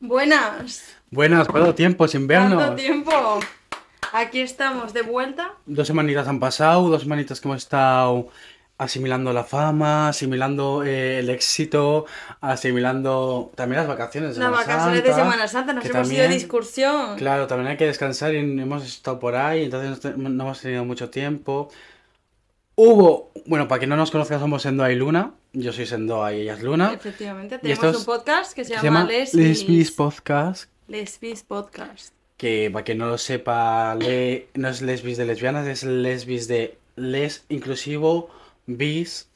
Buenas. Buenas, ¿cuánto tiempo sin vernos? ¿Cuánto tiempo? Aquí estamos de vuelta. Dos semanitas han pasado, dos semanitas que hemos estado asimilando la fama, asimilando eh, el éxito, asimilando también las vacaciones de Las Semana vacaciones de Santa, Semana Santa nos que hemos ido de también- excursión. Claro, también hay que descansar y hemos estado por ahí, entonces no te- no hemos tenido mucho tiempo. Hubo, bueno, para quien no nos conozca, somos Sendoa y Luna. Yo soy Sendoa y ella es Luna. Efectivamente, tenemos un podcast que se llama, Lesbis. Podcast. Lesbis Podcast. Que para quien no lo sepa, le- no es lesbis de lesbianas, es lesbis de les inclusivo, bis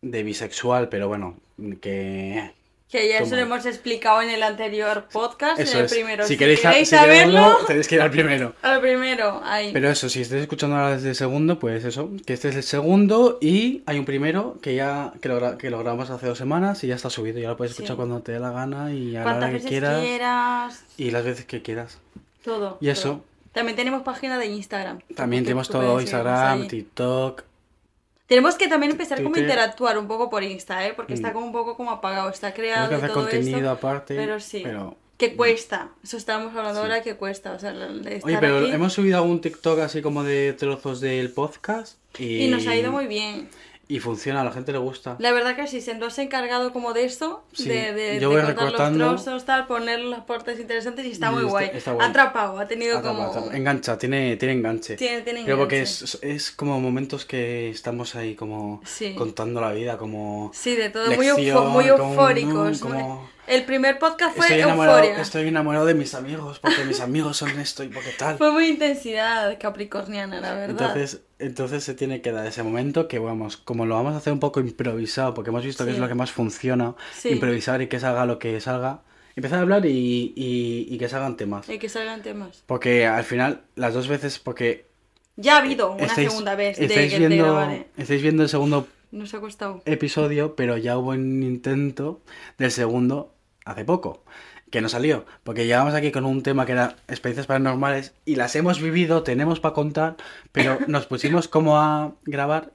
de bisexual, pero bueno, que... Que ya eso Toma. lo hemos explicado en el anterior podcast, Eso en el es. primero. Si queréis, si queréis saberlo, verlo, tenéis que ir al primero. al primero, ahí. Pero eso, si estáis escuchando ahora desde el segundo, pues eso, que este es el segundo y hay un primero que ya que lo, que lo grabamos hace dos semanas y ya está subido, ya lo puedes escuchar Sí. cuando te dé la gana y a la hora que quieras quieras, y las veces que quieras. todo. Y eso. También tenemos página de Instagram. También tenemos todo, Instagram. TikTok, Tenemos que también empezar como a interactuar un poco por Insta, ¿eh? Porque está Mm. como un poco como apagado, está tenemos creado que y hacer todo contenido esto. aparte, pero sí. pero... Que cuesta. Eso estábamos hablando Sí. ahora que cuesta. O sea, estar Oye, pero aquí. hemos subido algún TikTok así como de trozos del podcast y, Y nos ha ido muy bien. Y funciona, a la gente le gusta. La verdad que sí, se ha encargado como de esto, Sí, de, de, yo de voy contar recortando. los trozos, tal, poner las partes interesantes y está muy está- guay. está guay. Atrapado, ha tenido Atrapa, como... atrapa. Engancha, tiene, tiene enganche. Tiene, tiene porque enganche. es, es como momentos que estamos ahí como Sí. contando la vida, como... Sí, de todo, muy, lección, muy como- eufóricos. como- El primer podcast fue Estoy euforia. estoy enamorado de mis amigos, porque mis amigos son esto y porque tal. Fue muy intensidad capricorniana, la verdad. Entonces, entonces se tiene que dar ese momento que vamos, como lo vamos a hacer un poco improvisado, porque hemos visto que es lo que más funciona, Sí. improvisar y que salga lo que salga, empezar a hablar y, y, y que salgan temas. Y que salgan temas. Porque al final, las dos veces, porque Ya ha habido una estáis, segunda vez de estáis que te viendo, grabaré. estáis viendo el segundo Nos ha costado. episodio, pero ya hubo un intento del segundo hace poco, que no salió, porque llegamos aquí con un tema que era experiencias paranormales y las hemos vivido, tenemos para contar, pero nos pusimos como a grabar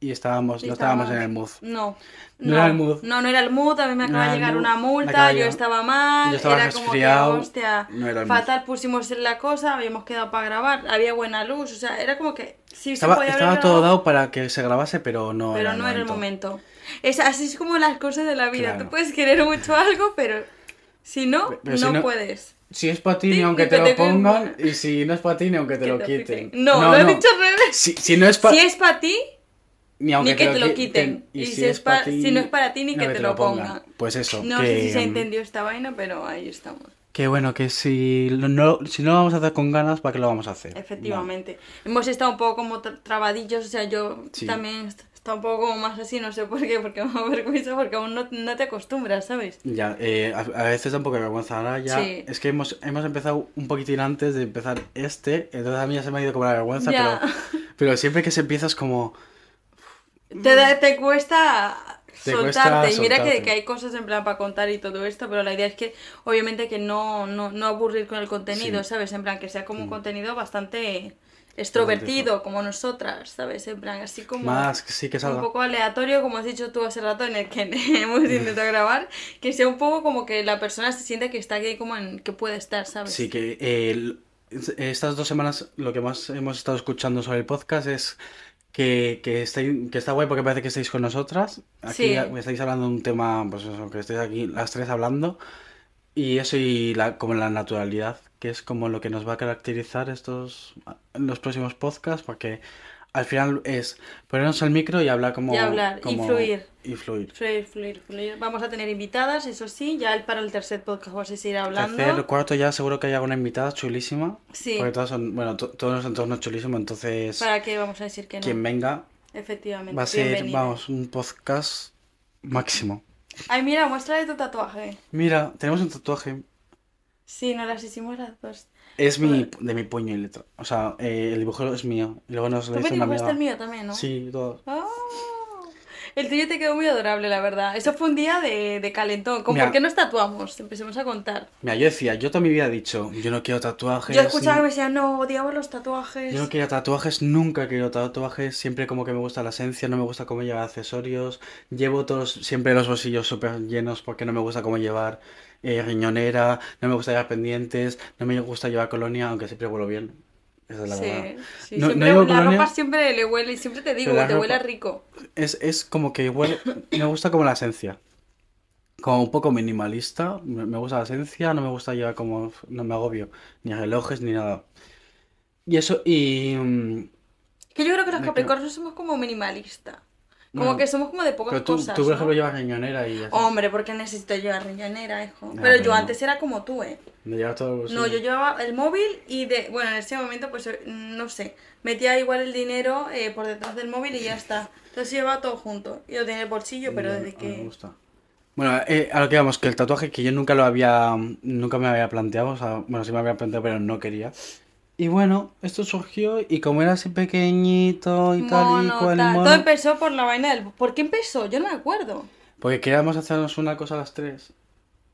y estábamos, Sí, no estábamos en estaba- el mood. No. No era el mood. No, no era el mood. A mí me No acaba era de llegar mood, una multa, yo estaba mal. yo estaba era como que, resfriado, hostia, no era el mood. fatal pusimos en la cosa, habíamos quedado para grabar, había buena luz, o sea, era como que sí se Estaba, podía haber estaba todo grabado, dado para que se grabase, pero no pero era el no era el momento. momento. Es, así es como las cosas de la vida. Claro. Tú puedes querer mucho algo, pero si no, Pero si no, puedes. Si es para ti, ni aunque te lo pongan, y si no es para ti, ni aunque te lo te quiten. No, lo he dicho al revés. Si, si no es para Si es para ti, ni aunque ni que te lo quiten. Y si es pa- si no es para ti, ni que te lo pongan. Pues eso. no que, sé si se mm, entendió esta vaina, pero ahí estamos. Que bueno, que si no, si no lo vamos a hacer con ganas, ¿para qué lo vamos a hacer? Efectivamente. Hemos estado un poco como tra- trabadillos, o sea, yo Sí. también est- estaba un poco como más así, no sé por qué, porque me da vergüenza, porque aún no, no te acostumbras, ¿sabes? Ya, eh, a, a veces da un poco de vergüenza. Ahora ya. Sí. Es que hemos, hemos empezado un poquitín antes de empezar este. Entonces a mí ya se me ha ido como la vergüenza. Ya. Pero, pero siempre que se empieza es como. Te, da- te cuesta Te soltarte. y mira que, soltarte. que hay cosas en plan para contar y todo esto, pero la idea es que, obviamente, que no, no, no aburrir con el contenido, Sí. ¿sabes? En plan, que sea como un Mm. contenido bastante extrovertido, como nosotras, ¿sabes? En plan, así como... Más sí que un poco aleatorio, como has dicho tú hace rato en el que hemos intentado grabar, que sea un poco como que la persona se siente que está aquí como en que puede estar, ¿sabes? Sí, que eh, estas dos semanas lo que más hemos estado escuchando sobre el podcast es que, que, estáis- que está guay porque parece que estáis con nosotras. Aquí Sí. me estáis hablando de un tema, pues eso, que estáis aquí las tres hablando. Y eso y la, como la naturalidad, que es como lo que nos va a caracterizar estos los próximos podcasts, porque al final es ponernos el micro y hablar como... Y hablar, y como- fluir. Y fluir. Fluir, fluir, fluir. Vamos a tener invitadas, eso sí, ya el- para el tercer podcast vas a seguir hablando. Tercer, cuarto ya seguro que hay alguna invitada chulísima. Sí. Porque todas son, bueno, to- todos los entornos chulísimos, entonces ¿Para qué vamos a decir que no? quien venga Efectivamente. va a ser, bienvenida. vamos, un podcast máximo. Ay, mira, muéstrale tu tatuaje. Mira, tenemos un tatuaje. Sí, nos las hicimos las dos. Es mi, de mi puño y letra. O sea, eh, el dibujo es mío. Y luego nos Tú lo me hizo una dibujaste amiga. el mío también, ¿no? Sí, todo. Ah. El tuyo te quedó muy adorable, la verdad. Eso fue un día de, de calentón. ¿Con Mira. por qué nos tatuamos? Empecemos a contar. Mira, yo decía, yo vida he dicho, yo no quiero tatuajes. Yo escuchaba que no- me decían, no, odiaba los tatuajes. Yo no quiero tatuajes, nunca he querido tatuajes, siempre como que me gusta la esencia, no me gusta cómo llevar accesorios, llevo todos siempre los bolsillos súper llenos porque no me gusta cómo llevar eh, riñonera, no me gusta llevar pendientes, no me gusta llevar colonia, aunque siempre huelo bien. Esa es la Sí, verdad. sí. No- no siempre, la colonia. ropa siempre le huele, y siempre te digo, te huele ropa- rico. Es, es como que huele, me gusta como la esencia. Como un poco minimalista, me, gusta la esencia, no me gusta llevar como, no me agobio, ni relojes ni nada. Y eso, y... mm, Que yo creo que los capricornios somos como minimalistas. Como que somos como de pocas Pero tú, cosas. tú, por ¿no? ejemplo, llevas riñonera y así. Hombre, porque necesito llevar riñonera, hijo. Ya, pero pero yo no. antes era como tú, ¿eh? De llevar todo No, yo llevaba el móvil y de. Bueno, en ese momento, pues eh, no sé. Metía igual el dinero eh, por detrás del móvil y ya está. Entonces llevaba todo junto. Y lo tenía en el bolsillo, pero desde mí me que. gusta. Bueno, eh, a lo que vamos, que el tatuaje que yo nunca lo había, nunca me había planteado, o sea, bueno, sí me había planteado, pero no quería. Y bueno, esto surgió y como era así pequeñito y tal y Mono, cual y tal. mono, Todo empezó por la vaina del. ¿Por qué empezó? Yo no me acuerdo. porque queríamos hacernos una cosa a las tres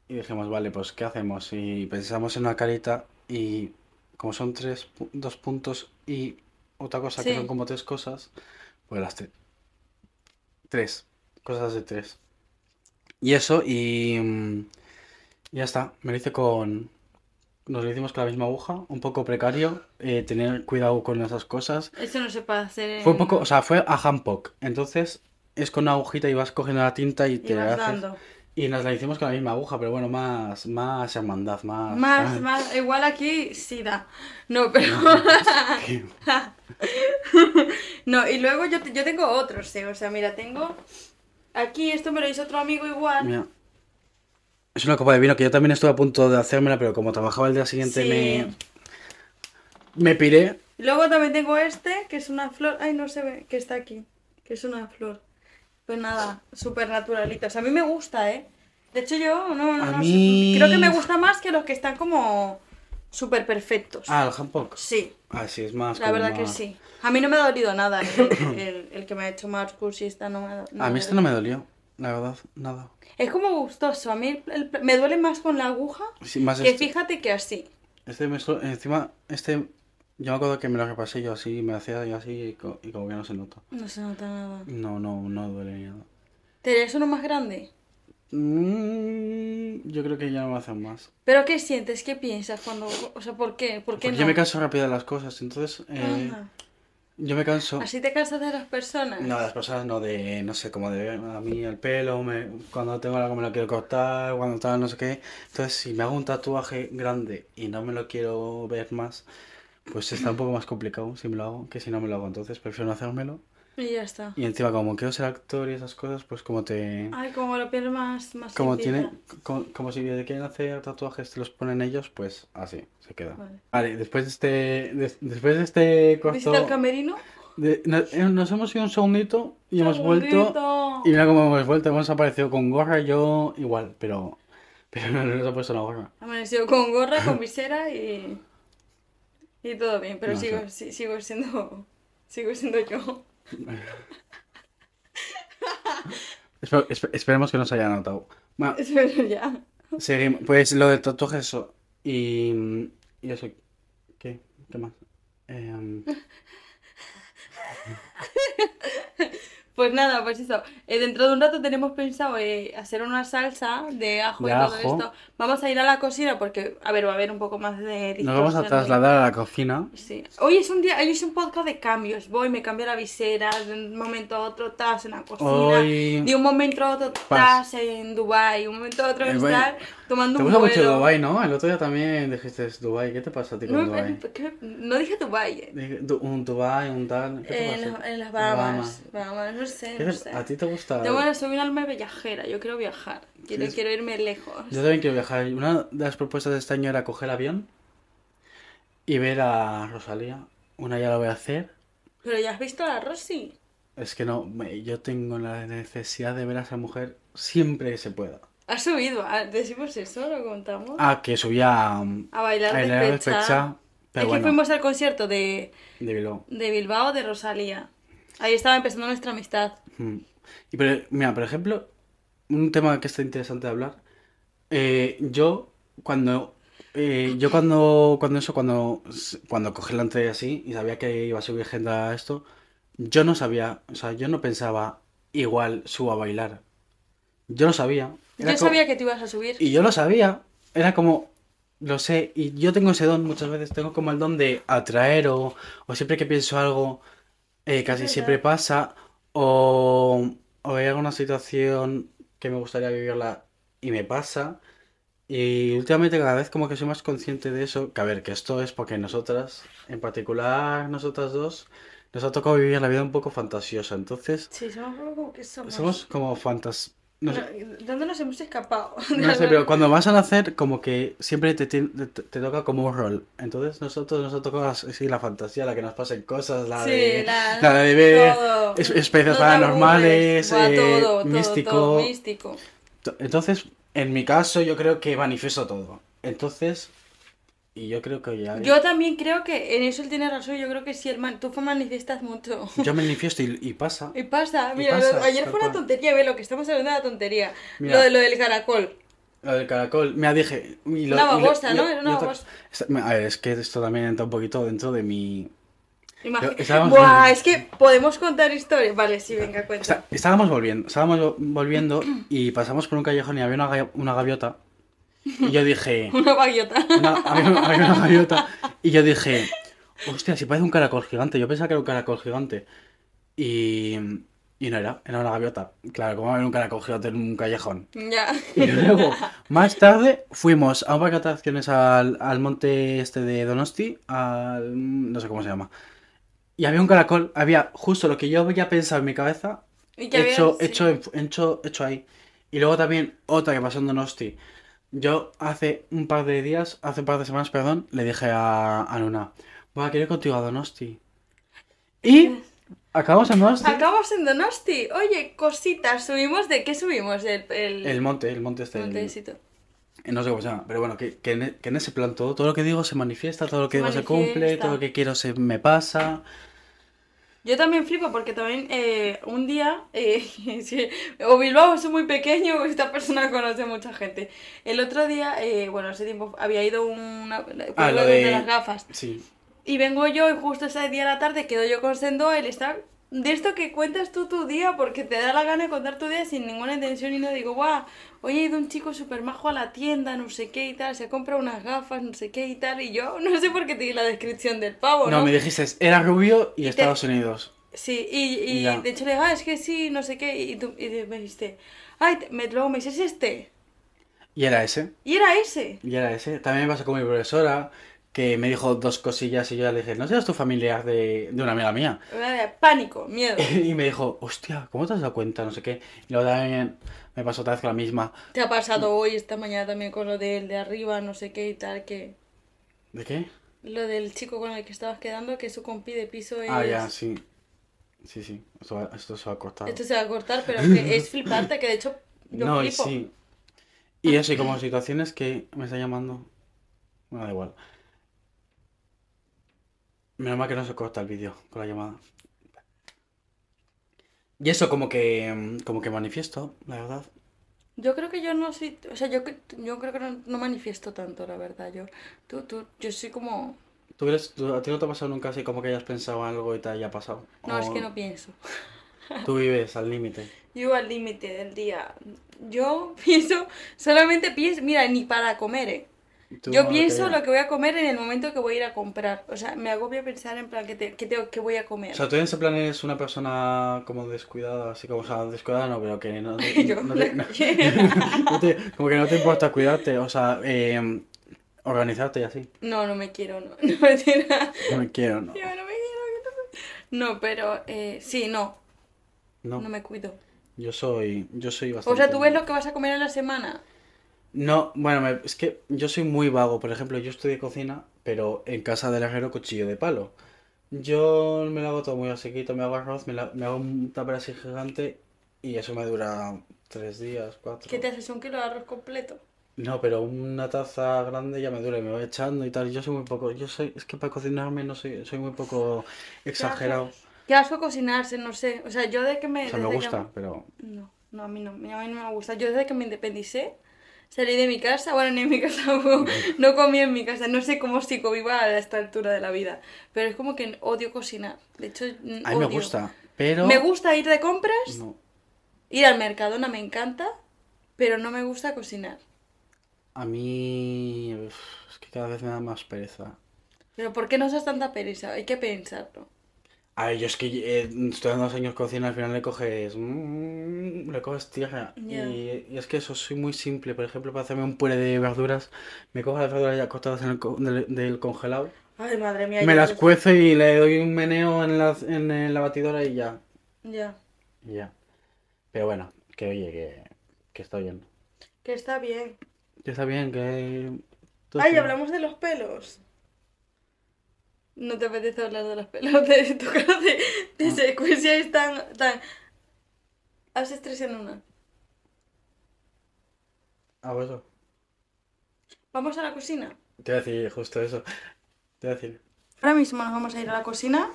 y dijimos, vale, pues ¿qué hacemos? Y pensamos en una carita y como son tres, pu- dos puntos y otra cosa que Sí. son como tres cosas, pues las tres. Tres, cosas de tres. Y eso, y mm, ya está, me lo hice con... Nos lo hicimos con la misma aguja, un poco precario, eh, tener cuidado con esas cosas. Eso no se puede hacer. En... Fue un poco, o sea, fue a handpoke, entonces es con una agujita y vas cogiendo la tinta y Y te vas haces... dando. Y nos la hicimos con la misma aguja, pero bueno, más, más hermandad, más... Más, más. Igual aquí sí da. No, pero. No, y luego yo, yo tengo otros, ¿eh? O sea, mira, tengo. Aquí esto me lo hizo otro amigo igual. Mira. Es una copa de vino que yo también estuve a punto de hacérmela, pero como trabajaba el día siguiente Sí. me... Me piré. Luego también tengo este, que es una flor. Ay, no se ve, que está aquí. Que es una flor. Pues nada, súper naturalita. O sea, a mí me gusta, ¿eh? De hecho, yo no, no, A no mí- Creo que me gusta más que los que están como súper perfectos. Ah, el handpoke. Sí, Ah, sí, es más la verdad que más- sí. A mí no me ha dolido nada el, el- el que me ha hecho Marcus y esta no me ha no A mí este no me dolió, la verdad, nada. Es como gustoso. A mí el- el- me duele más con la aguja Sí, más que este. fíjate que así. Este me encima, este, yo me acuerdo que me lo repasé yo así, me hacía yo así y, co- y como que no se nota. No se nota nada. No, no, no duele ni nada. ¿Te harías uno más grande? Mm, yo creo que ya no me hacen más. ¿Pero qué sientes? ¿Qué piensas cuando...? O sea, ¿por qué? ¿Por qué Porque no? yo me canso rápido de las cosas, entonces eh. Yo me canso. ¿Así te cansas de las personas? No, las personas no de, no sé, como de a mí el pelo, me, cuando tengo algo me lo quiero cortar, cuando tal, no sé qué. Entonces, si me hago un tatuaje grande y no me lo quiero ver más, pues está un poco más complicado si me lo hago que si no me lo hago. Entonces, prefiero no hacérmelo. Y ya está. Y encima, como quiero ser actor y esas cosas, pues como te... Ay, como la piel más... más Como tiene, como, como si te quieren hacer tatuajes, te los ponen ellos, pues así, se queda. Vale. Vale, después de este, de- después de este corto... ¿Visita el camerino? de- no- eh, nos hemos ido un segundito y hemos vuelto... Y mira cómo hemos vuelto, hemos aparecido con gorra, yo igual, pero, pero no nos ha puesto la gorra. Amanecido con gorra, con visera y... Y todo bien, pero No sigo, si- sigo siendo... Sigo siendo yo. Espero- espe- esperemos que no se haya notado. Bueno, Pero ya. seguimos. Pues lo del tatuaje, eso. Y, y eso. ¿Qué? ¿Qué más? Em, Pues nada, pues eso. Eh, dentro de un rato tenemos pensado eh, hacer una salsa de ajo De y todo ajo. esto. Vamos a ir a la cocina porque, a ver, va a haber un poco más de nos vamos a distorsión, trasladar a la cocina. Sí. Hoy es un día, hoy es un podcast de cambios. Voy, me cambio la visera, de un momento a otro estás en la cocina, Hoy- de un momento a otro estás en Dubai, un momento a otro Eh, estás bueno, tomando ¿Te un gusta mucho Dubái, no? El otro día también dijiste Dubái. ¿Qué te pasa a ti con No, Dubái? eh, ¿qué? no dije Dubai, eh. Dije, Un Dubái, un tal. ¿Qué te en, pasa? las- en las Bahamas. Bahamas. Bahamas, no sé, ¿Qué no sé. ¿A ti te gusta? Yo, bueno, soy un alma viajera, yo quiero viajar, quiero, Sí. quiero irme lejos. Yo también quiero viajar. Una de las propuestas de este año era coger avión y ver a Rosalía. Una ya la voy a hacer. Pero ya has visto a Rosy. Es que no, yo tengo la necesidad de ver a esa mujer siempre que se pueda. Ha subido, ah, decimos eso, lo contamos. Ah, que subía a bailar a bailar despecha. despecha, pero es bueno, que fuimos al concierto de, de Bilbao. de Bilbao de Rosalía. Ahí estaba empezando nuestra amistad. Mm. Y pero, mira, por ejemplo, un tema que está interesante de hablar. Eh, yo, cuando. eh, yo cuando. Cuando eso, cuando. Cuando cogí la entrada así y sabía que iba a subir gente a esto. Yo no sabía. O sea, yo no pensaba igual subo a bailar. Yo lo sabía. Era Yo como- sabía que te ibas a subir. Y yo lo sabía. Era como, lo sé. Y yo tengo ese don muchas veces. Tengo como el don de atraer o, o siempre que pienso algo, eh, casi siempre pasa. O, o hay alguna situación que me gustaría vivirla y me pasa. Y últimamente cada vez como que soy más consciente de eso. Que a ver, que esto es porque nosotras, en particular nosotras dos, nos ha tocado vivir la vida un poco fantasiosa. Entonces, Sí, somos como que somos. somos como fantas... no sé. No, ¿Dónde nos hemos escapado? No sé, pero cuando vas a nacer, como que siempre te, te, te toca como un rol. Entonces, nosotros nos ha tocado así la fantasía, la que nos pasen cosas, la Sí, de, la- la de ver especies paranormales, eh, todo, todo, místico. todo, místico. To- Entonces, en mi caso, yo creo que manifiesto todo. Entonces, y yo creo que ya. Yo también creo que en eso él tiene razón. Yo creo que si el man, tú manifiestas mucho. yo manifiesto y, y pasa. Y pasa, Y mira, pasa, lo- ayer fue una tontería, ve lo que estamos hablando de la tontería. Mira. Lo, de, lo del caracol. Lo del caracol, me dije. y lo- Una y lo- babosa, ¿no? Era una otra- babosa. A ver, es que esto también entra un poquito dentro de mi. Estábamos- Buah, es que podemos contar historias. Vale, sí, venga, cuenta. Está- estábamos volviendo, estábamos vo- volviendo y pasamos por un callejón y había una, una gaviota. Y yo dije, Una gaviota. una- había, había una gaviota. Y yo dije, hostia, si parece un caracol gigante. Yo pensaba que era un caracol gigante. Y, y no era, era una gaviota. Claro, ¿cómo va a haber un caracol gigante en un callejón? Ya. Y luego, más tarde, fuimos a un parque de atracciones al, al monte este de Donosti, al... no sé cómo se llama. Y había un caracol, había justo lo que yo había pensado en mi cabeza, Y que había- hecho, sí. hecho, hecho, hecho ahí. Y luego también otra que pasó en Donosti. Yo hace un par de días, hace un par de semanas, perdón, le dije a, a Luna, voy a querer contigo a Donosti. Y acabamos en Donosti. Acabamos en Donosti. Oye, cositas. Subimos de. ¿Qué subimos? El. El, El monte, el monte este. el- montecito. No sé cómo se llama, pero bueno, que, que en, e- que en ese plan todo, todo lo que digo se manifiesta, todo lo que Se digo se cumple, todo lo que quiero se me pasa. Yo también flipo porque también eh, un día, eh, sí, o Bilbao es muy pequeño o esta persona conoce mucha gente. El otro día, eh, bueno, hace tiempo había ido una, Ah, lo de... de- las gafas. Sí. Y vengo yo y justo ese día a la tarde quedo yo con Sendoa y le está... De esto que cuentas tú tu día porque te da la gana de contar tu día sin ninguna intención y no digo, guau, hoy ha ido un chico súper majo a la tienda, no sé qué y tal, se ha comprado unas gafas, no sé qué y tal, y yo no sé por qué te di la descripción del pavo, ¿no? No, me dijiste, era rubio y te- Estados Unidos. Sí, y, y de hecho le digo, ah, es que sí, no sé qué, y, tú, y me dijiste, ay, me, luego me dices, ¿es este? Y era ese, Y era ese. y era ese. También me pasó con mi profesora, que me dijo dos cosillas y yo le dije, ¿no seas tu familiar de, de una amiga mía? Pánico, miedo. Y me dijo, hostia, ¿cómo te has dado cuenta? No sé qué. Y luego también me pasó otra vez con la misma. Te ha pasado hoy, esta mañana también con lo del de arriba, no sé qué y tal, que... ¿De qué? Lo del chico con el que estabas quedando, que su compi de piso es... Ah, ya, sí. Sí, sí, esto, va- esto se va a cortar. Esto se va a cortar, pero que es flipante, que de hecho yo No, y flipo. sí. Y eso, y como situaciones que me está llamando. Bueno, da igual. Menos mal que no se corta el vídeo con la llamada. Y eso como que como que manifiesto, la verdad. Yo creo que yo no soy... O sea, yo, yo creo que no, no manifiesto tanto, la verdad. Yo, tú, tú, yo soy como... ¿Tú tú- a ti no te ha pasado nunca así como que hayas pensado algo y te haya pasado? No, es que no pienso. Tú vives al límite. Yo al límite del día. Yo pienso, solamente pienso, mira, ni para comer, ¿eh? Yo pienso lo que voy a comer en el momento que voy a ir a comprar. O sea, me agobia pensar en plan que, te, que, tengo, que voy a comer. O sea, tú en ese plan eres una persona como descuidada, así como, o sea, descuidada no, pero que no, Yo, no te- no- no te- como que no te importa cuidarte, o sea, eh, organizarte y así. No, no me quiero, no. No me quiero. No me quiero, no. Yo no me quiero. No, pero eh, sí, no. No, No me cuido. yo soy, yo soy O bastante... sea, tú ves lo que vas a comer en la semana. No, bueno, me- es que yo soy muy vago. Por ejemplo, yo estudié cocina, pero en casa del herrero cuchillo de palo. Yo me lo hago todo muy sequito, me hago arroz, me, la- me hago un tupper así gigante y eso me dura tres días, cuatro. ¿Qué te haces un kilo de arroz completo? No, pero una taza grande ya me dura y me voy echando y tal. Yo soy muy poco, yo soy, es que para cocinarme no soy, soy muy poco exagerado. Qué asco cocinarse, no sé. O sea, yo de que me. O sea, me desde que- gusta, pero No, no, a mí no, a mí no me gusta. Yo desde que me independicé, salí de mi casa, bueno, ni en mi casa, no, no comí en mi casa, no sé cómo sigo viva a esta altura de la vida, pero es como que odio cocinar. De hecho, mm, a mí me gusta. Pero Me gusta ir de compras, no. ir al Mercadona me encanta, pero no me gusta cocinar. A mí... uf, Es que cada vez me da más pereza. Pero ¿por qué no seas tanta pereza? Hay que pensarlo. A ver, yo es que eh, estoy dando dos años cocina, al final le coges... mm, le coges tierra. Y, y es que eso soy muy simple. Por ejemplo, para hacerme un puré de verduras, me cojo las verduras ya cortadas en el co- del, del congelado, Ay, madre mía. me las cuezo y le doy un meneo en la, en la batidora y ya. Ya. ya. Pero bueno, que oye, que, que está bien. Que está bien. Que está bien, que... Ay, hablamos de los pelos. No te apetece hablar de los pelos de tu cara de, de secuencia es tan, tan... Haces tres en una. Ah, pues eso. Vamos a la cocina. Te voy a decir justo eso. Te voy a decir. Ahora mismo nos vamos a ir a la cocina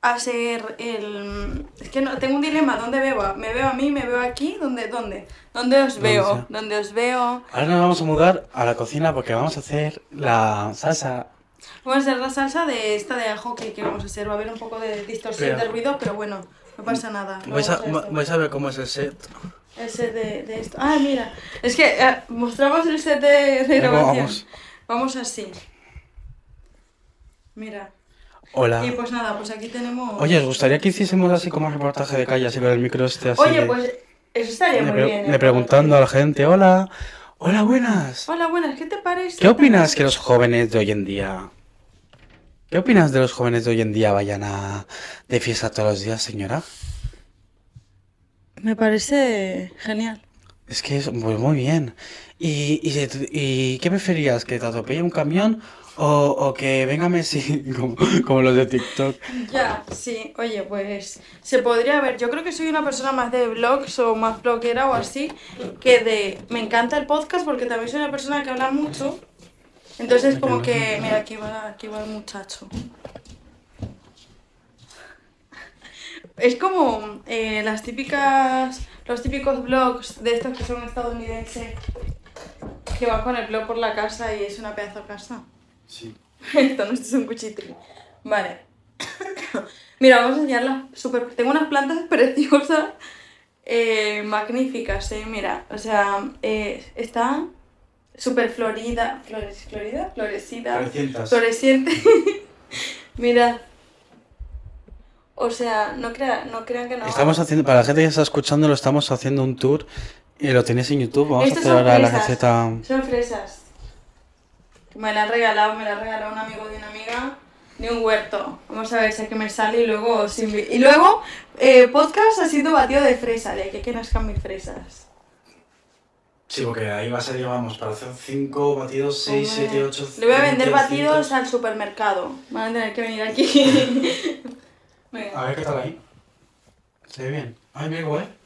a hacer el... Es que no, tengo un dilema, ¿dónde veo? ¿Me veo a mí? ¿Me veo aquí? ¿Dónde? ¿Dónde? ¿Dónde os ¿Dónde veo? sea? ¿Dónde os veo? Ahora nos vamos a mudar a la cocina porque vamos a hacer la salsa. Vamos a hacer la salsa de esta de ajo que queremos hacer. Va a haber un poco de distorsión Pero- del ruido, pero bueno, no pasa nada. Lo Vais a, vamos hacer. vais a ver cómo es el set. Ese de, de esto. Ah, mira. Es que eh, mostramos el set de, de Luego grabación. vamos. Vamos así. Mira. Hola. Y pues nada, pues aquí tenemos. Oye, ¿os gustaría que hiciésemos así como reportaje de calle, así con el micro este así? Oye, de- pues eso estaría de muy bien. de ¿eh? preguntando a la gente, hola, hola, buenas. Hola, buenas, ¿qué te parece? ¿Qué opinas que los jóvenes de hoy en día... ¿Qué opinas de los jóvenes de hoy en día vayan a de fiesta todos los días, señora? Me parece genial. Es que es pues, muy bien. ¿Y, y, y qué preferías? ¿Que te atropelle un camión o, o que venga Messi como, como los de TikTok? Ya, sí, oye, pues se podría ver. Yo creo que soy una persona más de blogs o más bloguera o así, que de. Me encanta el podcast porque también soy una persona que habla mucho. Entonces, como que. Mira, aquí va, aquí va el muchacho. Es como eh, las típicas. Los típicos blogs de estos que son estadounidenses. Que van con el blog por la casa y es una pedazo de casa. Sí. Esto no esto es un cuchitril. Vale. Mira, vamos a enseñarlas. Super... Tengo unas plantas preciosas, eh, magníficas, eh. Mira, o sea, eh, está súper florida. Flores, ¿Florida? Florecida. Florecientas. Floreciente. Mira. O sea, no, crea, no crean que no. Estamos haciendo, para la gente que está escuchando, lo estamos haciendo un tour y lo tenéis en YouTube. Vamos a hacer ahora la receta. Son fresas. Me la han regalado, me la ha regalado un amigo de una amiga de un huerto. Vamos a ver si es que me sale y luego os Y luego, eh, podcast ha sido batido de fresa, de que que nazcan mis fresas. Sí, porque ahí va a ser, digamos, para hacer 5 batidos, 6, Hombre, 7, 8. Le voy a vender batidos al supermercado. Van a tener que venir aquí. Venga. A ver qué tal ahí. Se ve bien. Ay, mira, guay.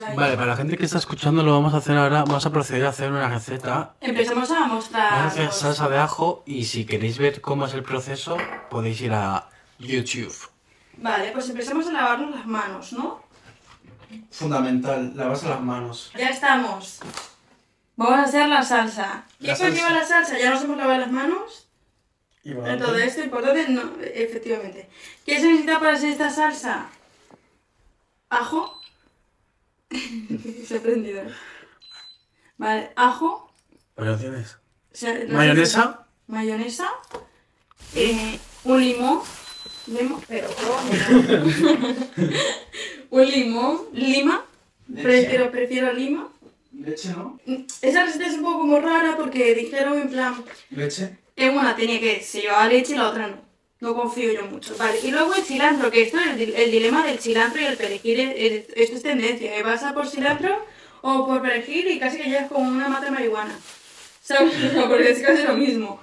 Vale, para la gente que está escuchando lo vamos a hacer ahora, vamos a proceder a hacer una receta. Empezamos a Vamos a mostrar. hacer salsa de ajo y si queréis ver cómo es el proceso, podéis ir a YouTube. Vale, pues empezamos a lavarnos las manos, ¿no? Fundamental, lavarse las manos. Ya estamos. Vamos a hacer la salsa. ¿Qué conlleva la salsa? ¿Ya nos hemos lavado las manos? Y Todo esto importante, no, efectivamente. ¿Qué se necesita para hacer esta salsa? Ajo. se ha prendido. Vale, ajo. Pero tienes. o sea, la Mayonesa. Mayonesa. eh, un limón. Limón, pero un limón. Lima. Prefiero, prefiero lima. Leche, ¿no? Esa receta es un poco como rara porque dijeron en plan Leche. que una tenía que se llevaba leche y la otra no. No confío yo mucho. Vale, y luego el cilantro, que esto es el, di- el dilema del cilantro y el perejil. es- es- esto es tendencia. ¿eh? ¿Vas a por cilantro o por perejil? Y casi que llegas como una mata de marihuana. ¿Sabes? Porque es casi lo mismo.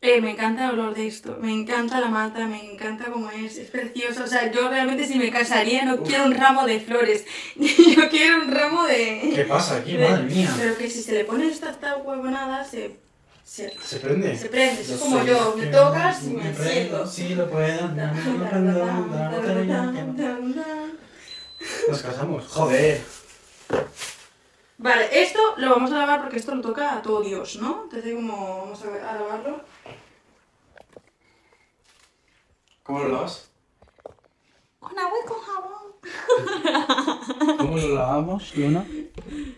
Eh, me encanta el olor de esto. Me encanta la mata, me encanta cómo es. Es precioso. O sea, yo realmente si me casaría no quiero un ramo de flores. yo quiero un ramo de... ¿Qué pasa aquí? de- Madre mía. Pero que si se le pone esta, esta huevonada, se, se, ¿Se prende? se prende. Es como yo, me tocas y me prendo, enciendo. Sí, lo puedo. Nos casamos. Joder. Vale, esto lo vamos a lavar porque esto lo toca a todo Dios, ¿no? Entonces, como vamos a, a lavarlo. ¿Cómo lo lavas? Con agua y con jabón. ¿Cómo lo lavamos, Luna?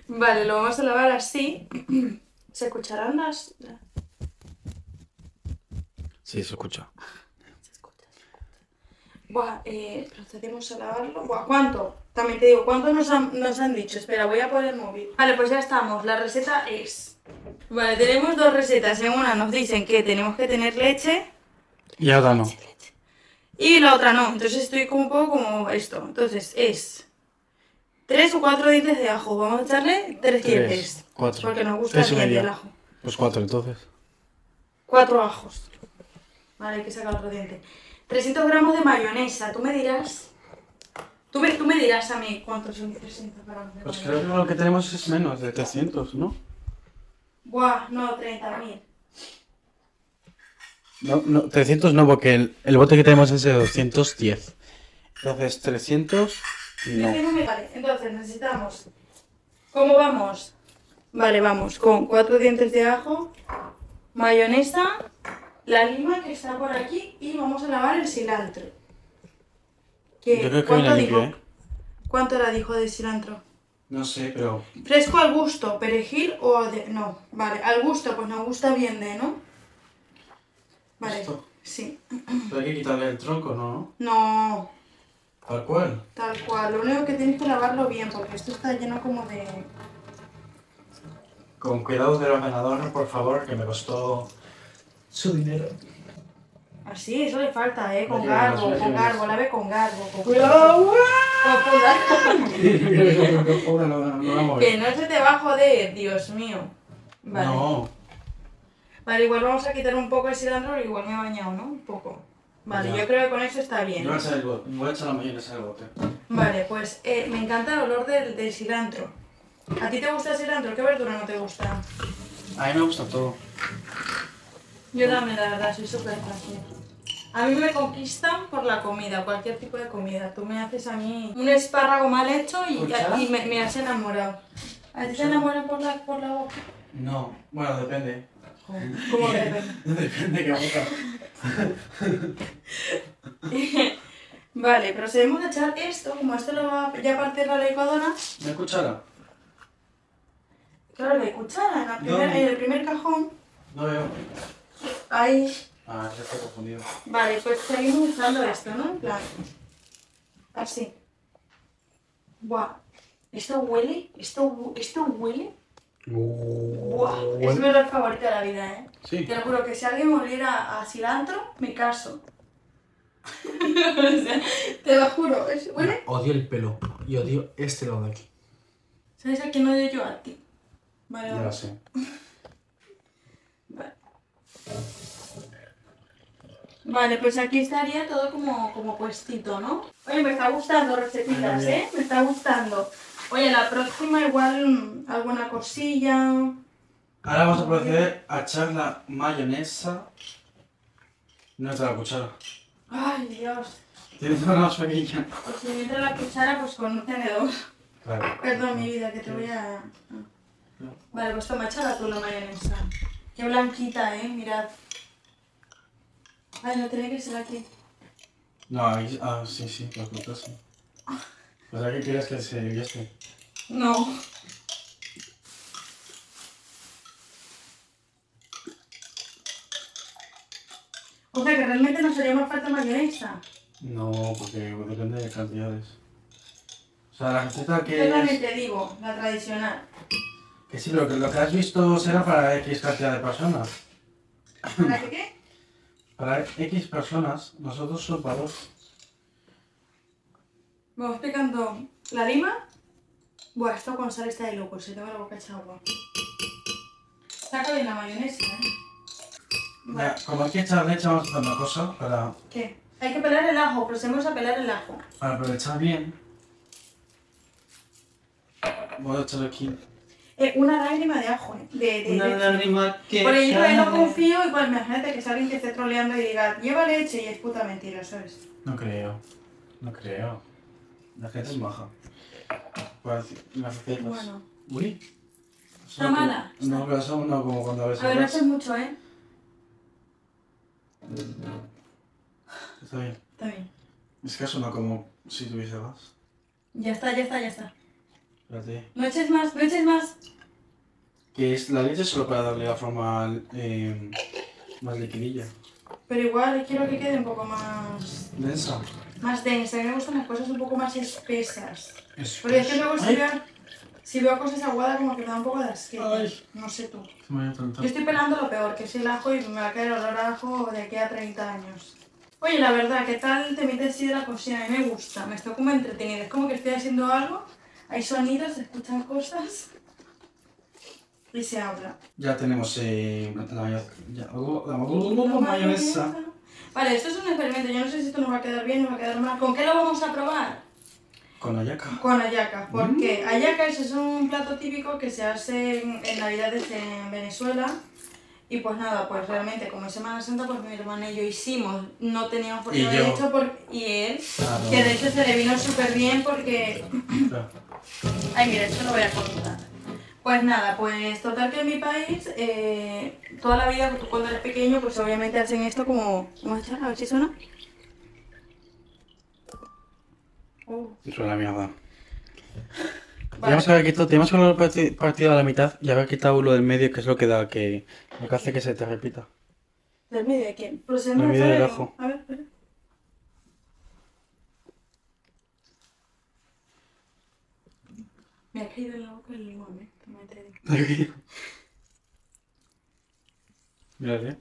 Vale, lo vamos a lavar así. ¿Se escucharán las...? Sí, se escucha. Se escucha, se escucha. Buah, eh, procedemos a lavarlo. Buah, ¿cuánto? También te digo, ¿cuánto nos han, nos han dicho? Espera, voy a poner el móvil. Vale, pues ya estamos. La receta es... Vale, tenemos dos recetas. En una nos dicen que tenemos que tener leche Y ahora no. y la otra no. Entonces estoy como un poco como esto. Entonces es... Tres o cuatro dientes de ajo. Vamos a echarle tres, dientes. cuatro. Porque nos gusta el diente del ajo. Pues cuatro, entonces. Cuatro ajos. Vale, hay que sacar otro diente. 300 gramos de mayonesa. Tú me dirás... Tú me, tú me dirás a mí cuántos son 300 gramos de Pues mayonesa. creo que lo que tenemos es menos de 300, ¿no? Buah, no, 30.000. No, no 300 no, porque el, el bote que tenemos es de 210. Entonces, 300, no. Vale, entonces necesitamos... ¿Cómo vamos? Vale, vamos con cuatro dientes de ajo, mayonesa, la lima que está por aquí y vamos a lavar el cilantro. ¿Qué? Yo creo que ¿Cuánto dijo? limpio, ¿eh? ¿Cuánto era dijo de cilantro? No sé, pero... Fresco al gusto, perejil o de... No, vale, al gusto, pues nos gusta bien de, ¿no? Vale, ¿Esto? sí. Pero hay que quitarle el tronco, ¿no? No, Tal cual. tal cual. Lo único que tienes que lavarlo bien, porque esto está lleno como de... Con cuidado del ordenador, por favor, que me costó su dinero. Así, eso le falta, ¿eh? Con garbo, con garbo, lave con garbo. Con ¡Cuidado! Que no se te va a joder, Dios mío. Vale. No. Vale, igual vamos a quitar un poco el cilantro, igual me he bañado, ¿no? Un poco. Vale, Ya. yo creo que con eso está bien. Yo voy a echar, el bote, voy a echar la mayonesa al bote. Vale, pues eh, me encanta el olor del, del cilantro. ¿A ti te gusta el cilantro? ¿Qué verdura no te gusta? A mí me gusta todo. Yo también, la verdad, soy súper fácil. A mí me conquistan por la comida, cualquier tipo de comida. Tú me haces a mí un espárrago mal hecho y me, me has enamorado. ¿A ti te enamoran por la, por la boca? No, bueno, depende. ¿Cómo que depende? Que boca. Vale, procedemos a echar esto, como esto lo va a ya partir la licuadora. ¿Me cuchara? Claro, de cuchara, en, la en el primer cajón. No veo. Ahí. Ah, ya estoy confundido. Vale, pues seguimos usando esto, ¿no? En plan. Así. Buah. ¿Esto huele? ¿Esto, esto huele? Buah. Es mi olor favorito de la vida, ¿eh? Sí. Te lo juro que si alguien oliera a cilantro, me caso. O sea, te lo juro. es- ¿Huele? Odio el pelo y odio este lado de aquí. ¿Sabes a quién odio yo? A ti. Vale, Ya vale. lo sé. Vale. Vale, pues aquí estaría todo como, como puestito, ¿no? Oye, me está gustando recetitas, ¿eh? Me está gustando. Oye, la próxima igual mm, alguna cosilla. Ahora vamos a proceder a echar la mayonesa. No entra la cuchara. Ay, Dios. Tienes una más pequeña. Pues si me entra la cuchara, pues con un tenedor. Claro. Perdón, mi vida, que te voy a... ah. Vale, pues toma, échala tú la mayonesa. Qué blanquita, ¿eh? Mirad. Ay, no tiene que ser aquí. No, ahí, ah, sí, sí, las frutas sí. Pues aquí quieres que se viese. No. O sea que realmente nos haría más falta mayonesa. No, porque depende de cantidades. O sea, la receta que Yo también es... te digo, la tradicional. Que sí, pero que lo que has visto será para X cantidad de personas. ¿Para qué? Para X personas, nosotros son dos. Vamos picando la lima. Buah, esto con sal está de loco, se te va la boca hecha agua. Saca bien la mayonesa, ¿eh? Ya, como hay que echar leche, vamos a hacer una cosa para, ¿Qué? Hay que pelar el ajo, procedemos a pelar el ajo. para aprovechar bien. Voy a echar aquí. Eh, una lágrima de ajo, ¿eh? De, de, de- lágrima que. Por ello yo no confío, igual imagínate que alguien que esté troleando y diga, lleva leche y es puta mentira, ¿sabes? No creo. No creo. La gente es maja. Decir- las. Bueno. Uy. Está mala. No, pero eso no como cuando ves A ver, no haces mucho, ¿eh? Está bien. Está bien. Es que eso no como si tuviese gas. Ya está, ya está, ya está. Espérate. No eches más, no eches más. Que es la leche solo para darle la forma eh, más liquidilla. Pero igual quiero que quede un poco más, Densa. más densa. A mí me gustan las cosas un poco más espesas. Eso. Porque es que luego si veo, si veo cosas aguadas como que me da un poco de asquillo. Ay. No sé tú. Yo estoy pelando lo peor, que es el ajo y me va a caer olor a ajo de aquí a 30 años. Oye, la verdad, ¿qué tal te metes así de la cocina? A mí me gusta, me estoy como entretenida. Es como que estoy haciendo algo, hay sonidos, se escuchan cosas y se habla. Ya tenemos eh, la. Ya. oh, La mayonesa. Vale, esto es un experimento. Yo no sé si esto nos va a quedar bien o nos va a quedar mal. ¿Con qué lo vamos a probar? Con ayaca. Con hallacas. Porque hallacas es un plato típico que se hace en, en Navidades en Venezuela. Y pues nada, pues realmente como es Semana Santa, pues mi hermana y yo hicimos. No teníamos por qué haber hecho por... y él. Claro. Que de hecho se le vino súper bien porque... Ay, mira, esto lo voy a contar. Pues nada, pues total que en mi país, eh, toda la vida, tú cuando eres pequeño, pues obviamente hacen esto como... Vamos a echar, a ver si suena. Oh, Eso es la mierda. vale. Tenemos que haber quitado, tenemos que haber parti- partido a la mitad y haber quitado lo del medio, que es lo que da que, lo que hace que se te repita. ¿Del medio de quién? Pues el Del medio medio del ajo. A ver, espera. Me ha caído en la boca el limón, ¿eh? Que me he traído. Mira, eh.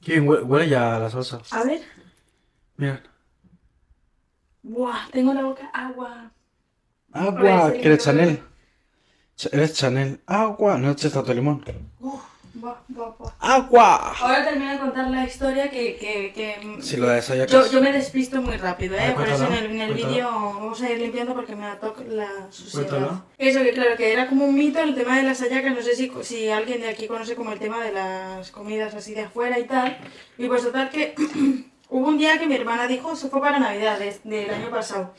Qué bien hue- huele ya la salsa. A ver. Mira. Buah, tengo la boca agua. Agua, que eres Chanel. Ch- Eres Chanel. Agua, no eches tanto limón. Uf, buah, buah, buah. Agua. Ahora termino de contar la historia que... que, que Si lo de las ayacas. yo, yo me despisto muy rápido, ¿eh? Ah, Por eso en el, en el vídeo vamos a ir limpiando porque me da toque la suciedad. Eso que claro, que era como un mito el tema de las hallacas, no sé si, si alguien de aquí conoce como el tema de las comidas así de afuera y tal. Y pues total que hubo un día que mi hermana dijo, eso fue para Navidad de- del año pasado.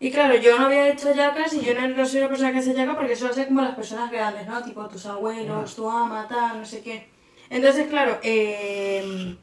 Y claro, yo no había hecho hallacas y yo no, soy una persona que hace hallacas porque eso hace como las personas grandes, ¿no? Tipo tus abuelos, tu ama, tal, no sé qué. Entonces, claro, eh...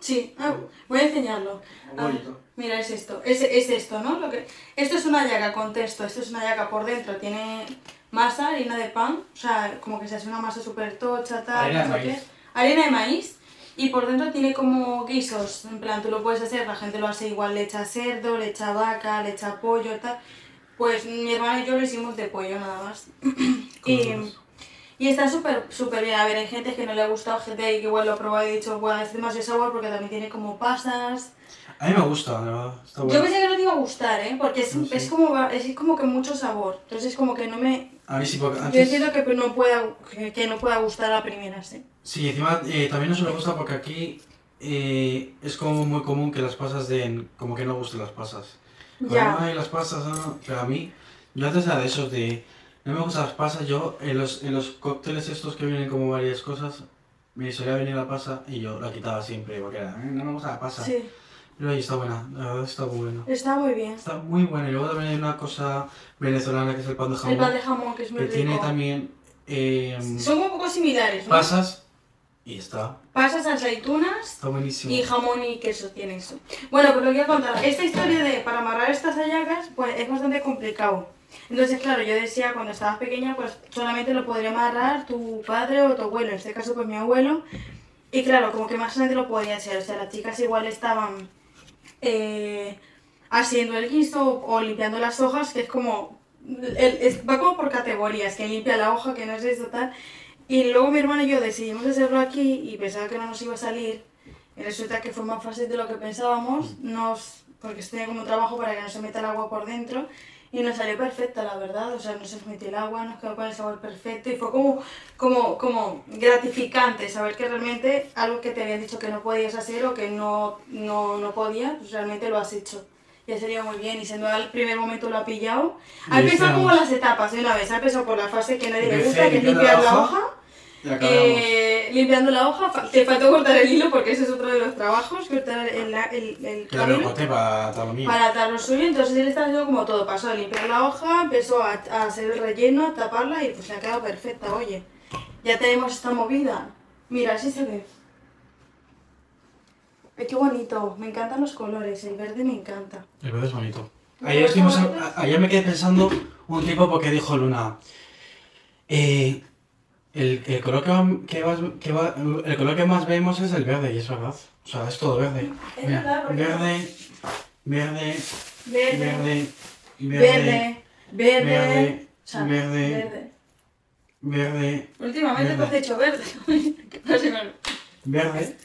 Sí, ah, voy a enseñarlo. Ah, mira, es esto, es, es esto, ¿no? Lo que, esto es una llaga con texto, esto es una llaga por dentro, tiene masa, harina de pan, o sea, como que se hace una masa súper tocha, tal, Harina de no sé maíz. qué. Harina de maíz, y por dentro tiene como guisos, en plan, tú lo puedes hacer, la gente lo hace igual, le echa cerdo, le echa vaca, le echa pollo, tal. Pues mi hermana y yo lo hicimos de pollo nada más. y, y está súper, súper bien. A ver, hay gente que no le ha gustado, gente que igual lo ha probado y ha dicho, bueno, es demasiado sabor porque también tiene como pasas. A mí me gusta, la verdad. Está Yo bueno. pensé que no te iba a gustar, ¿eh? Porque es, No sé. es, como, es como que mucho sabor. Entonces como que no me... A mí sí, porque Yo antes... entiendo que no pueda, que, que no pueda gustar a primeras, ¿eh? Sí, encima eh, también no se me gusta porque aquí eh, es como muy común que las pasas den... Como que no gusten las pasas. Como, Ya. Ay, las pasas, no. Pero a mí, yo antes era de esos de... No me gustan las pasas, yo en los, en los cócteles estos que vienen como varias cosas, me solía venir la pasa y yo la quitaba siempre porque era, "Eh, no me gusta la pasa. Sí, Pero ahí está buena, la verdad está muy buena. está muy bien. Está muy buena. Y luego también hay una cosa venezolana que es el pan de jamón. El pan de jamón, que es muy que rico. tiene también eh, Son un poco similares, ¿no? pasas y está. Pasas, aceitunas Está buenísimo. y jamón y queso tiene eso. Bueno, pues lo que voy a contar. Esta historia de para amarrar estas hallacas, pues es bastante complicado. Entonces, claro, yo decía cuando estabas pequeña, pues solamente lo podría amarrar tu padre o tu abuelo, en este caso pues mi abuelo. Y claro, como que más nadie lo podía hacer. O sea, las chicas igual estaban eh, haciendo el guiso o limpiando las hojas, que es como... el- es- va como por categorías, que limpia la hoja, que no es esto, tal. Y luego mi hermano y yo decidimos hacerlo aquí y pensaba que no nos iba a salir. Y resulta que fue más fácil de lo que pensábamos, nos, porque tenía como trabajo para que no se meta el agua por dentro. Y nos salió perfecta, la verdad. O sea, no se nos metió el agua, nos quedó con el sabor perfecto. Y fue como, como, como gratificante saber que realmente algo que te habían dicho que no podías hacer o que no, no, no podías, pues realmente lo has hecho. Y ha salido muy bien. Y siendo al primer momento lo ha pillado. Ha empezado como las etapas de una vez. Ha empezado por la fase que a nadie le gusta, que es limpiar la hoja. Eh, limpiando la hoja, te faltó cortar el hilo porque ese es otro de los trabajos, cortar el, el, el me cabello corté para para lo mío. para atar lo suyo, entonces él está haciendo como todo, pasó a limpiar la hoja, empezó a, a hacer el relleno, a taparla y pues le ha quedado perfecta, oye. Ya tenemos esta movida. Mira, así se ve. Ay, qué bonito. Me encantan los colores. El verde me encanta. El verde es bonito. ¿No Ayer, estuvimos- ayer me quedé pensando un tipo porque dijo Luna. eh, el, el color que, va- que vas- que va- el color que más vemos es el verde, y es verdad. O sea, es todo verde. Es Mira, verdad, porque- verde, verde, Verde. verde, Verde. Verde. verde, O sea, verde. verde. verde, Últimamente te has hecho verde. ¿Qué pasa con- verde.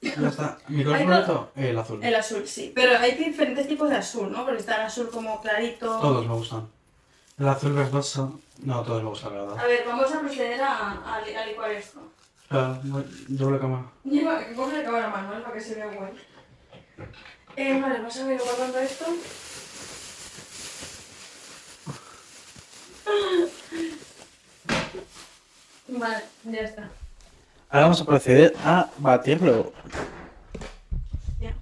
Ya está. Mi color favorito, el azul. El azul, sí. Pero hay diferentes tipos de azul, ¿no? Porque está el azul como clarito. Todos me gustan. El azul verdoso. No, todos me gustan, la A verdad. ver, vamos a proceder a, a, li- a licuar esto. Espera, voy- doble cámara. Lleva, que coge la cámara manual para que se vea guay. Eh, vale, vamos a ver guardando esto. Vale, ya está. Ahora vamos a proceder a batirlo. Ya.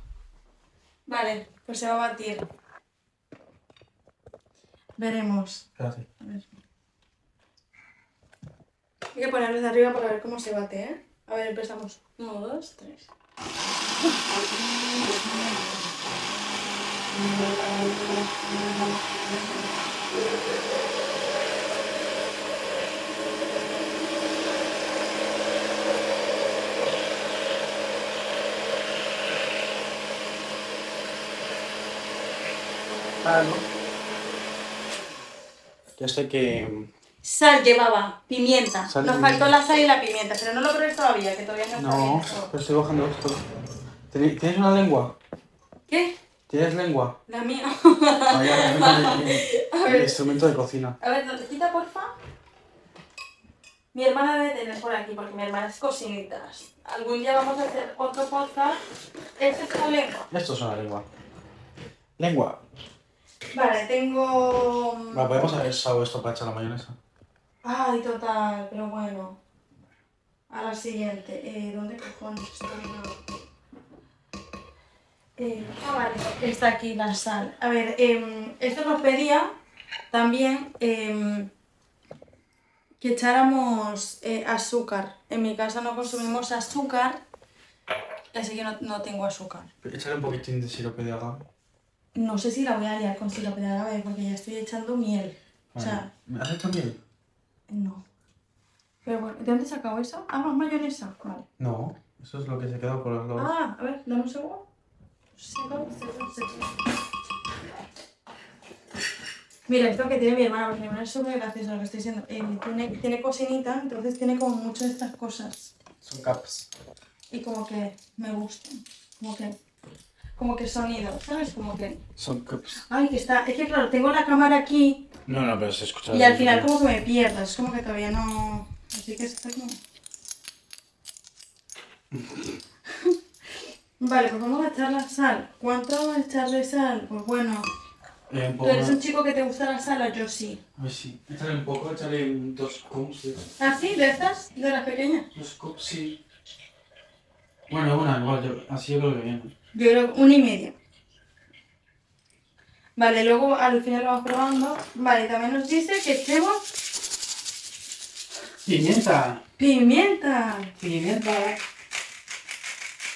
Vale, pues se va a batir. Veremos. Espérate. A ver. Hay que ponerlo de arriba para ver cómo se bate, ¿eh? A ver, empezamos. Uno, dos, tres. Ah, no. Ya sé que. Sal llevaba, pimienta. Sal Nos pimienta. faltó la sal y la pimienta, pero no lo pruebes todavía, que todavía no está bien. No, pero estoy bajando esto. ¿Teni- ¿Tienes una lengua? ¿Qué? ¿Tienes lengua? La mía. Vaya, el, A el ver. instrumento de cocina. A ver, ¿te quita, porfa? Mi hermana debe tener por aquí, porque mi hermana es cocinitas. Algún día vamos a hacer otro podcast. Este es la lengua. Esto es una lengua. Lengua. Vale, tengo... Vale, podemos haber usado esto para echar la mayonesa. Ay, total, pero bueno. A la siguiente. Eh, ¿Dónde cojones estoy? Eh, ah, vale, está aquí la sal. A ver, em, esto nos pedía también em, que echáramos eh, azúcar. En mi casa no consumimos azúcar, así que no, no tengo azúcar. Echarle un poquitín de sirope de agave. No sé si la voy a liar con sirope de agave porque ya estoy echando miel. O sea, ¿Me has hecho miel? no. Pero bueno, ¿de dónde sacado eso? Ah, más mayonesa. Vale. No, eso es lo que se queda por los lados. Ah, a ver, dame un segundo. Mira, esto que tiene mi hermana, porque mi hermana es súper graciosa lo que estoy diciendo. Eh, tiene, tiene cocinita, entonces tiene como muchas de estas cosas. Son caps. Y como que me gustan. Como que. Como que sonido, ¿sabes? Como que. Son caps. Ay, que está. Es que claro, tengo la cámara aquí No, no, pero se escucha. y al final como que me pierdo. Es como que todavía no. Así que está como. Vale, pues vamos a echar la sal. ¿Cuánto vamos a echarle sal? Pues bueno, Eh, un ¿tú eres un chico que te gusta la sal o yo sí? A ver si. Échale un poco, échale un- dos cups. de- ¿Ah, sí? ¿De estas? ¿De las pequeñas? Dos cups, sí. Bueno, una igual, yo, así yo creo que bien. Yo creo que una y media. Vale, luego al final lo vamos probando. Vale, también nos dice que echemos ¡Pimienta! pimienta. ¡Pimienta!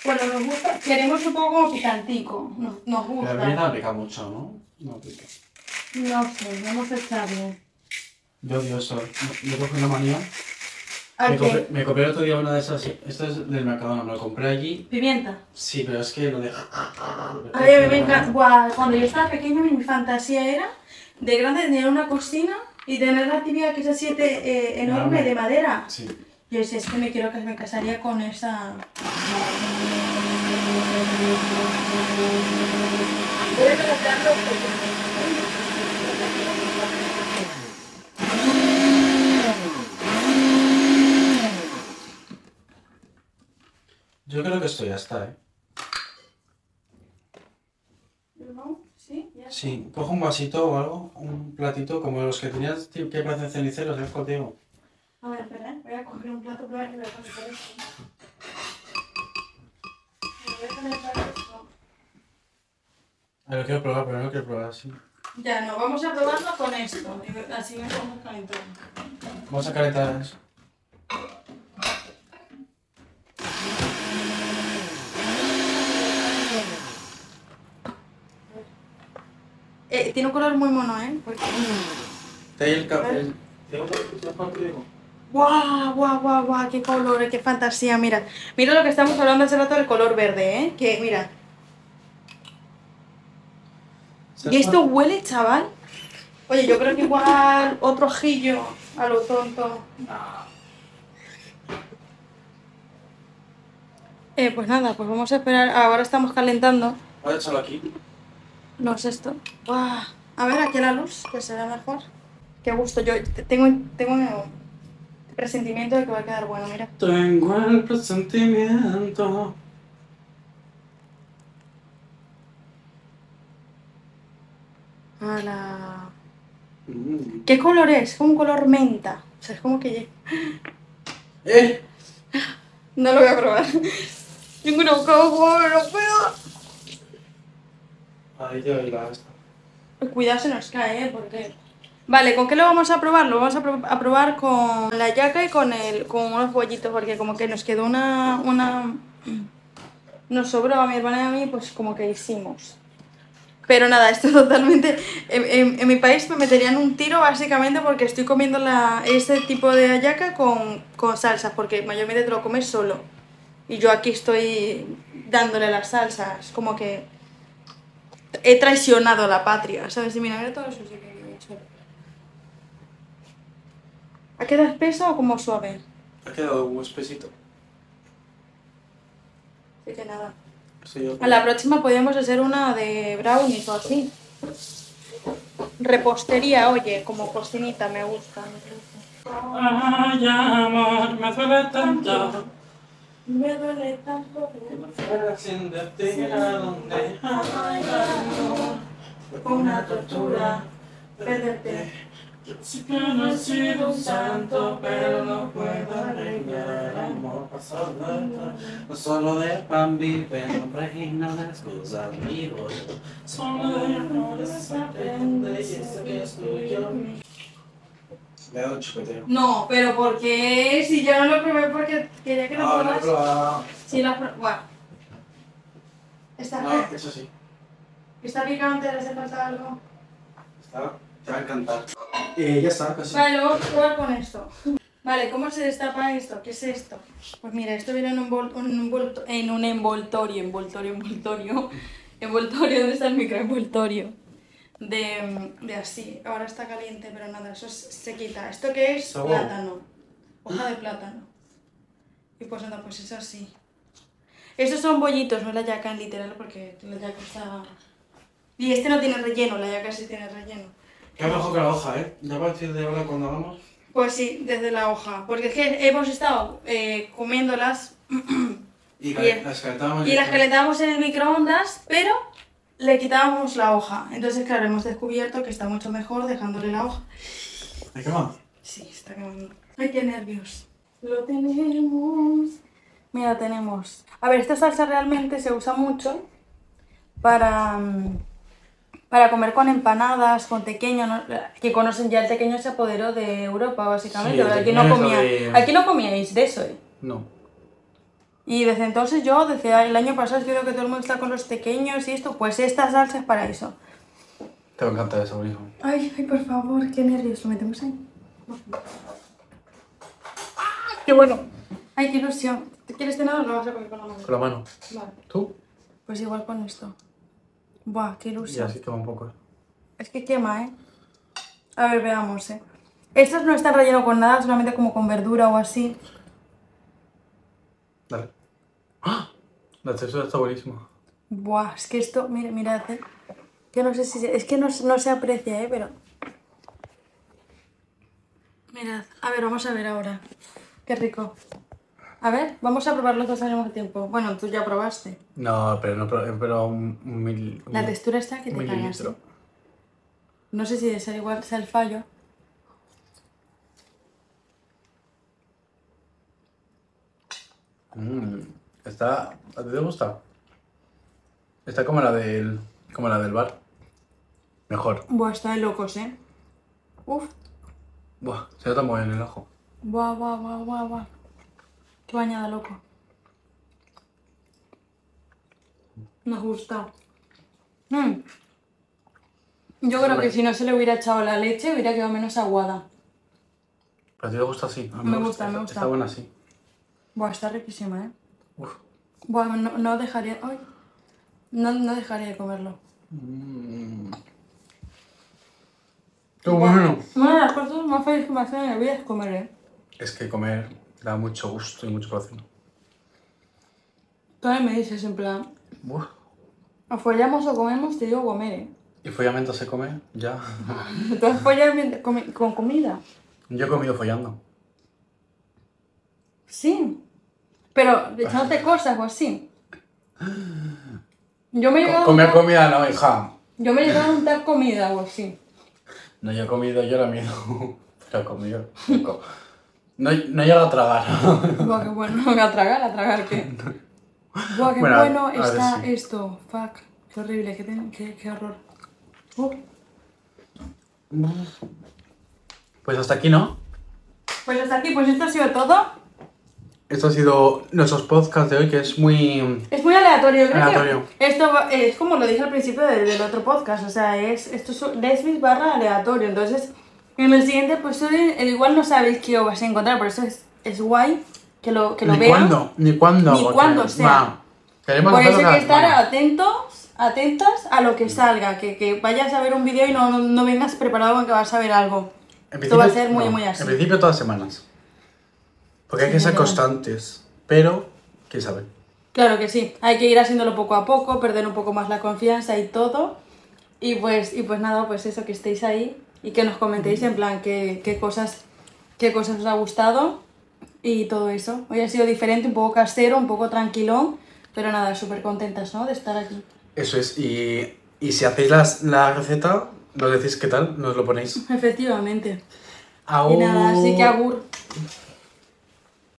Bueno, nos gusta, queremos un poco como picantico. Nos, nos gusta. la pimienta no pica mucho, ¿no? No pica. No sé, vamos a echarle. Yo odio eso. Yo cogí una manía. ¿A Me compré, me compré el otro día una de esas. Esto es del Mercadona, me lo compré allí. Pimienta. Sí, pero es que lo deja. A mí me encanta. Guau, Cuando yo estaba pequeña, mi fantasía era de grande tener una cocina y tener la típica que es así de, eh, enorme de madera. Sí. Yo decía, es que me quiero que me casaría con esa. Yo creo que esto ya está, ¿eh? ¿Sí? ¿Ya? Sí, coge un vasito o algo, un platito como los que tenías que parecen ceniceros, ¿sabes contigo? A ver, espera, ¿eh? voy a coger un plato primero y voy a poner por esto. Me voy a poner por esto. A ver, lo quiero probar, pero no quiero probar así. Ya no, vamos a probarlo con esto. Así me podemos calentar. Vamos a calentar eso. Tiene un color muy mono, ¿eh? Porque... Te hay el café. ¿Te ¡Guau, guau, guau, guau! ¡Qué color, qué fantasía! Mira, mira lo que estamos hablando hace rato del color verde, ¿eh? Que, mira. ¿Y esto huele, chaval? Oye, yo creo que igual otro ojillo a lo tonto. Eh, pues nada, pues vamos a esperar. Ahora estamos calentando. Voy a echarlo aquí. No es esto. A ver, aquí la luz, que se vea mejor. Qué gusto. Yo tengo, tengo un presentimiento de que va a quedar bueno, mira. Tengo el presentimiento. ¡Hala! Mm. ¿Qué color es? Es como un color menta. O sea, es como que... ¡Eh! No lo voy a probar. Agua, no puedo. Ahí ya la esta. Cuidado se nos cae, ¿eh? Porque... Vale, ¿con qué lo vamos a probar? Lo vamos a, pro- a probar con la yaca y con el con unos bollitos, porque como que nos quedó una... una... Nos sobró a mi hermana y a mí, pues como que hicimos. Pero nada, esto totalmente... En, en- en mi país me meterían un tiro básicamente porque estoy comiendo la, este tipo de hallaca con, con salsas, porque mayormente te lo comes solo. Y yo aquí estoy dándole las salsas, como que he traicionado a la patria, ¿sabes? Y mira, mira todo eso sí que he hecho. ¿Ha quedado espeso o como suave? Ha quedado un espesito. Así que nada. Sí, yo- A la próxima podríamos hacer una de brownies o así. Repostería, oye, como cocinita me gusta. Ay, amor, me duele tanto. Me duele tanto. Que me fuera sin a dónde. Ay, amor, Una tortura, perderte. Sí que no he sido un santo, pero no puedo arreglar amor pasado. No solo de pan viven, reina las cosas vivo. Solo de amores se aprende y ese que es tuyo. Le he dado un chupeteo. No, pero ¿por qué? Si yo no lo probé porque quería que lo No, no he probas. probado. Sí, la pro- Bueno. ¿Está, No, eso sí. ¿Está picante? ¿Le hace falta algo? Está, te va a encantar. Eh, ya está, casi. Vale, vamos a probar con esto. Vale, ¿cómo se destapa esto? ¿Qué es esto? Pues mira, esto viene en un, envol- un en un envoltorio, envoltorio, envoltorio. Envoltorio, ¿dónde está el microenvoltorio? De, de así. Ahora está caliente, pero nada, eso se quita. ¿Esto qué es? Sabor. Plátano. Hoja de plátano. Y pues nada, pues es así. Estos son bollitos, no la yaca en literal, porque la yaca está... Y este no tiene relleno, la yaca sí tiene relleno. Qué mejor que la hoja, ¿eh? Ya a partir de ahora cuando hagamos. Pues sí, desde la hoja. Porque es que hemos estado eh, comiéndolas Y Bien. las calentamos. y las calentábamos en el microondas, pero le quitábamos la hoja. Entonces, claro, hemos descubierto que está mucho mejor dejándole la hoja. ¿De qué más? Sí, está quemando. Ay, qué nervios. Lo tenemos. Mira, tenemos. A ver, esta salsa realmente se usa mucho para, mm, para comer con empanadas, con tequeño, ¿no? que conocen ya el tequeño se apoderó de Europa, básicamente. Sí, aquí, no comía, de- aquí no comíais de eso, ¿eh? No. Y desde entonces yo, desde el año pasado, creo que todo el mundo está con los tequeños y esto, pues esta salsa es para eso. Te va a encantar eso, hijo. Ay, ay, por favor, qué nervios, lo metemos ahí. ¡Qué bueno! Ay, qué ilusión. ¿Te quieres cenar o lo vas a comer con la mano? Con la mano. Vale, ¿Tú? pues igual con esto. Buah, qué Y ilusión. así quema un poco. Es que quema, ¿eh? A ver, veamos, ¿eh? Estos no están rellenos con nada, solamente como con verdura o así. ¡Ah! La textura está buenísima. Buah, es que esto, mira, mirad, ¿eh? Que no sé si se- es que no, no se aprecia, ¿eh? Pero... Mirad, a ver, vamos a ver ahora. Qué rico. A ver, vamos a probar los dos al mismo tiempo. Bueno, tú ya probaste. No, pero no, pero, pero un, un mil. La textura está que te cagas. ¿eh? No sé si ser igual sea el fallo. Mm, está. ¿A ti te gusta? Está como la del. como la del bar. Mejor. Buah, está de locos, ¿eh? Uf. Buah, se nota muy bien el ajo. Buah, buah, buah, buah, buah. Qué bañada, loco. Nos gusta. Mm. Yo creo que si no se le hubiera echado la leche, hubiera quedado menos aguada. ¿Pero a ti te gusta así? A mí Me gusta, me gusta. Está buena así. Buah, está riquísima, ¿eh? Buah, no, no dejaría... Ay. No, no dejaría de comerlo. Qué bueno. Una de las cosas más felices que me hacen en la vida es comer, ¿eh? Es que comer da mucho gusto y mucho placer. Tú me dices en plan, o follamos o comemos, te digo comer, ¿eh? ¿Y follamiento se come? Ya. ¿Tú has follado con comida? Yo he comido follando. Sí. Pero echándote cosas o así. Yo me he llegado a Comer untar- comida no, hija. Yo me he llegado a untar comida o así. No, yo he comido, yo la miedo. Pero he comido. poco. No, no he llegado a tragar. Buah, qué bueno. ¿A tragar? ¿A tragar qué? Buah, qué Bueno, está esto. Fuck. Qué horrible, qué, ten- qué, qué horror. Uh. Pues hasta aquí, ¿no? Pues hasta aquí, pues esto ha sido todo. Esto ha sido nuestros podcasts de hoy, que es muy... Es muy aleatorio, creo Aleatorio. que esto va- es como lo dije al principio del, del otro podcast, o sea, es esto es Lesbis barra aleatorio, entonces en el siguiente episodio eh, igual no sabéis qué os vais a encontrar, por eso es, es guay que lo, que lo Ni vean. cuándo, ni cuándo. Ni cuándo sea. va, queremos Por eso hay que estar semana. atentos, atentas a lo que salga, que, que vayas a ver un vídeo y no, no, no vengas preparado con que vas a ver algo. Esto va a ser muy, no, muy así. En principio todas semanas. Porque hay que ser constantes. Pero, quién sabe. Claro que sí, hay que ir haciéndolo poco a poco, perder un poco más la confianza y todo. Y pues, y pues nada, pues eso, que estéis ahí y que nos comentéis en plan qué, qué cosas, qué cosas os ha gustado y todo eso. Hoy ha sido diferente, un poco casero, un poco tranquilón, pero nada, súper contentas, ¿no? De estar aquí. Eso es. Y, y si hacéis las- la receta, nos decís qué tal, nos lo ponéis. Efectivamente. Agur. Y nada, así que agur.